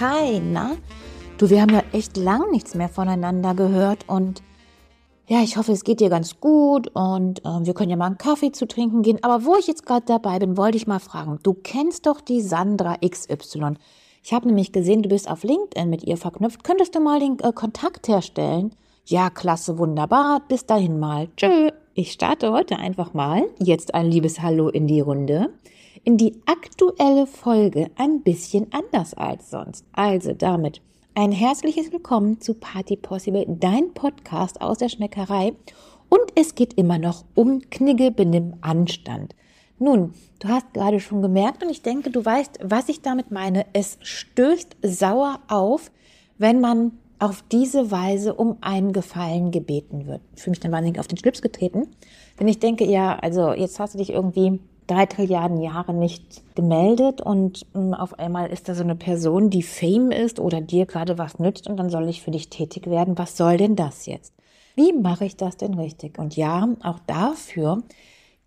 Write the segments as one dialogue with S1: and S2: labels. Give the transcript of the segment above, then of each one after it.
S1: Hi, na? Du, wir haben ja echt lang nichts mehr voneinander gehört und ja, ich hoffe, es geht dir ganz gut und äh, wir können ja mal einen Kaffee zu trinken gehen. Aber wo ich jetzt gerade dabei bin, wollte ich mal fragen. Du kennst doch die Sandra XY. Ich habe nämlich gesehen, du bist auf LinkedIn mit ihr verknüpft. Könntest du mal den äh, Kontakt herstellen? Ja, klasse, wunderbar. Bis dahin mal. Tschö. Ich starte heute einfach mal, jetzt ein liebes Hallo in die Runde, in die aktuelle Folge ein bisschen anders als sonst. Also damit ein herzliches Willkommen zu Party Possible, dein Podcast aus der Schmeckerei. Und es geht immer noch um Knigge, Benimm, Anstand. Nun, du hast gerade schon gemerkt und ich denke, du weißt, was ich damit meine. Es stößt sauer auf, wenn man auf diese Weise um einen Gefallen gebeten wird. Ich fühle mich dann wahnsinnig auf den Schlips getreten. Denn ich denke, ja, also jetzt hast du dich irgendwie drei Trilliarden Jahre nicht gemeldet und hm, auf einmal ist da so eine Person, die Fame ist oder dir gerade was nützt und dann soll ich für dich tätig werden. Was soll denn das jetzt? Wie mache ich das denn richtig? Und ja, auch dafür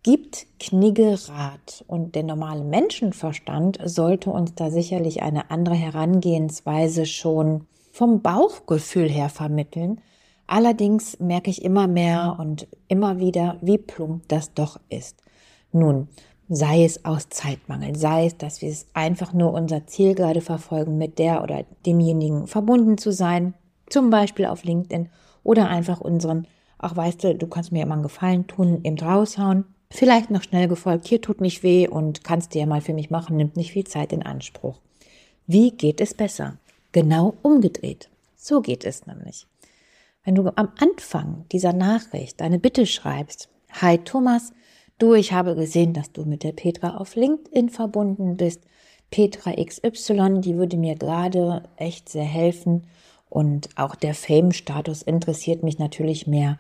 S1: gibt Knigge Rat. Und der normale Menschenverstand sollte uns da sicherlich eine andere Herangehensweise schon vom Bauchgefühl her vermitteln. Allerdings merke ich immer mehr und immer wieder, wie plump das doch ist. Nun, sei es aus Zeitmangel, sei es, dass wir es einfach nur unser Ziel gerade verfolgen, mit der oder demjenigen verbunden zu sein, zum Beispiel auf LinkedIn oder einfach unseren, ach weißt du, du kannst mir immer einen Gefallen tun, eben raushauen. Vielleicht noch schnell gefolgt, hier tut nicht weh und kannst dir ja mal für mich machen, nimmt nicht viel Zeit in Anspruch. Wie geht es besser? Genau umgedreht. So geht es nämlich. Wenn du am Anfang dieser Nachricht deine Bitte schreibst, Hi Thomas, du, ich habe gesehen, dass du mit der Petra auf LinkedIn verbunden bist. Petra XY, die würde mir gerade echt sehr helfen. Und auch der Fame-Status interessiert mich natürlich mehr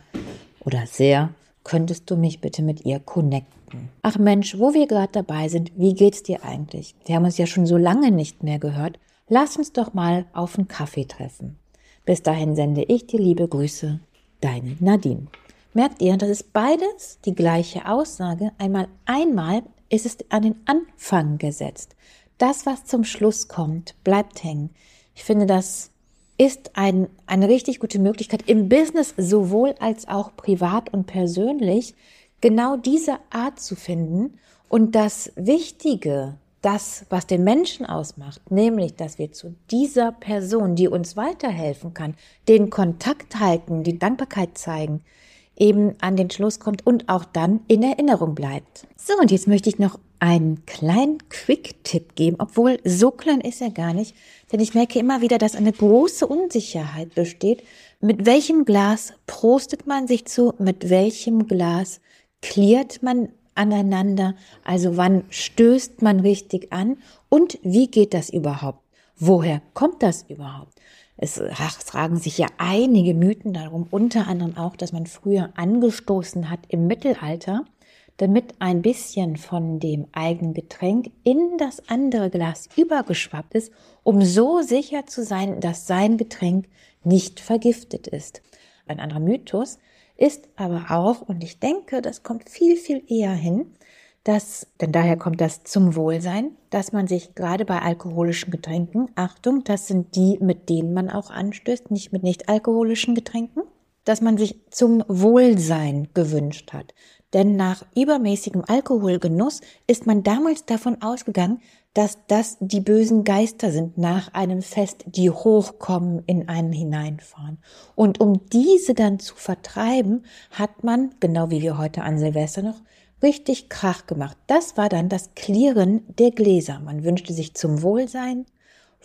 S1: oder sehr. Könntest du mich bitte mit ihr connecten? Ach Mensch, wo wir gerade dabei sind, wie geht's dir eigentlich? Wir haben uns ja schon so lange nicht mehr gehört. Lass uns doch mal auf einen Kaffee treffen. Bis dahin sende ich dir liebe Grüße, deine Nadine. Merkt ihr, das ist beides die gleiche Aussage. Einmal, einmal ist es an den Anfang gesetzt. Das, was zum Schluss kommt, bleibt hängen. Ich finde, das ist ein, eine richtig gute Möglichkeit im Business sowohl als auch privat und persönlich genau diese Art zu finden und das Wichtige das, was den Menschen ausmacht, nämlich, dass wir zu dieser Person, die uns weiterhelfen kann, den Kontakt halten, die Dankbarkeit zeigen, eben an den Schluss kommt und auch dann in Erinnerung bleibt. So, und jetzt möchte ich noch einen kleinen Quick-Tipp geben, obwohl so klein ist er gar nicht, denn ich merke immer wieder, dass eine große Unsicherheit besteht. Mit welchem Glas prostet man sich zu? Mit welchem Glas klärt man aneinander? Also wann stößt man richtig an? Und wie geht das überhaupt? Woher kommt das überhaupt? Es, ach, tragen sich ja einige Mythen darum, unter anderem auch, dass man früher angestoßen hat im Mittelalter, damit ein bisschen von dem eigenen Getränk in das andere Glas übergeschwappt ist, um so sicher zu sein, dass sein Getränk nicht vergiftet ist. Ein anderer Mythos ist aber auch, und ich denke, das kommt viel, viel eher hin, dass, denn daher kommt das zum Wohlsein, dass man sich gerade bei alkoholischen Getränken, Achtung, das sind die, mit denen man auch anstößt, nicht mit nicht alkoholischen Getränken, dass man sich zum Wohlsein gewünscht hat. Denn nach übermäßigem Alkoholgenuss ist man damals davon ausgegangen, dass das die bösen Geister sind nach einem Fest, die hochkommen, in einen hineinfahren. Und um diese dann zu vertreiben, hat man, genau wie wir heute an Silvester noch, richtig Krach gemacht. Das war dann das Klirren der Gläser. Man wünschte sich zum Wohlsein,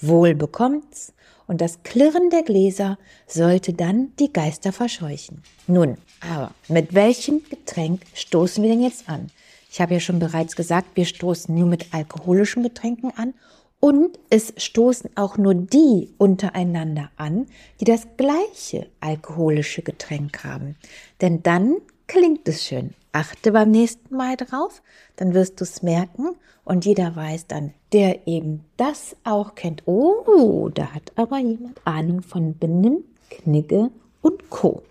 S1: wohl bekommt's, und das Klirren der Gläser sollte dann die Geister verscheuchen. Nun, aber mit welchem Getränk stoßen wir denn jetzt an? Ich habe ja schon bereits gesagt, wir stoßen nur mit alkoholischen Getränken an und es stoßen auch nur die untereinander an, die das gleiche alkoholische Getränk haben. Denn dann klingt es schön. Achte beim nächsten Mal drauf, dann wirst du es merken und jeder weiß dann, der eben das auch kennt. Oh, da hat aber jemand Ahnung von Benimm, Knigge und Co.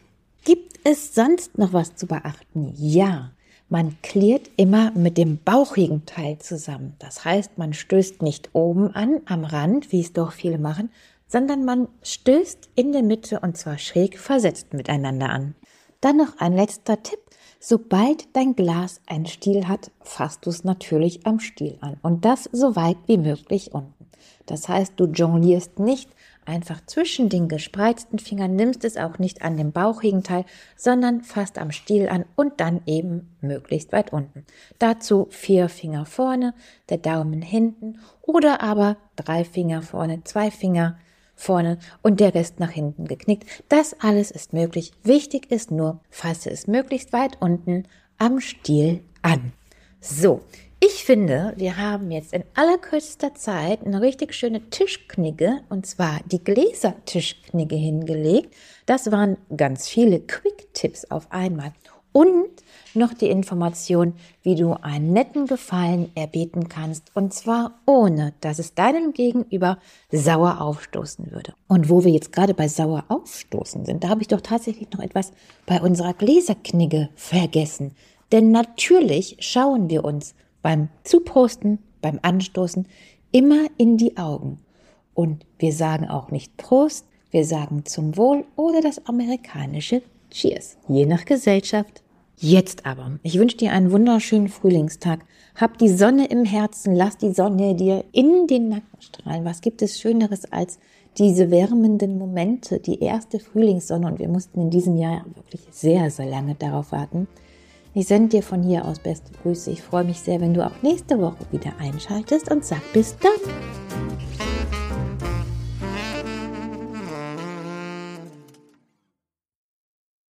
S1: Gibt es sonst noch was zu beachten? Ja, man klärt immer mit dem bauchigen Teil zusammen. Das heißt, man stößt nicht oben an, am Rand, wie es doch viele machen, sondern man stößt in der Mitte und zwar schräg versetzt miteinander an. Dann noch ein letzter Tipp. Sobald dein Glas einen Stiel hat, fasst du es natürlich am Stiel an und das so weit wie möglich unten. Das heißt, du jonglierst nicht einfach zwischen den gespreizten Fingern, nimmst es auch nicht an dem bauchigen Teil, sondern fasst am Stiel an und dann eben möglichst weit unten. Dazu vier Finger vorne, der Daumen hinten oder aber drei Finger vorne, zwei Finger vorne und der Rest nach hinten geknickt. Das alles ist möglich. Wichtig ist nur, fasse es möglichst weit unten am Stiel an. So, ich finde, wir haben jetzt in allerkürzester Zeit eine richtig schöne Tischknigge, und zwar die Gläsertischknigge hingelegt. Das waren ganz viele Quick-Tipps auf einmal. Und noch die Information, wie du einen netten Gefallen erbeten kannst, und zwar ohne, dass es deinem Gegenüber sauer aufstoßen würde. Und wo wir jetzt gerade bei sauer aufstoßen sind, da habe ich doch tatsächlich noch etwas bei unserer Gläserknigge vergessen. Denn natürlich schauen wir uns beim Zuposten, beim Anstoßen immer in die Augen. Und wir sagen auch nicht Prost, wir sagen zum Wohl oder das amerikanische Cheers, je nach Gesellschaft. Jetzt aber, ich wünsche dir einen wunderschönen Frühlingstag. Hab die Sonne im Herzen, lass die Sonne dir in den Nacken strahlen. Was gibt es Schöneres als diese wärmenden Momente, die erste Frühlingssonne? Und wir mussten in diesem Jahr wirklich sehr, sehr lange darauf warten. Ich sende dir von hier aus beste Grüße. Ich freue mich sehr, wenn du auch nächste Woche wieder einschaltest und sag bis dann.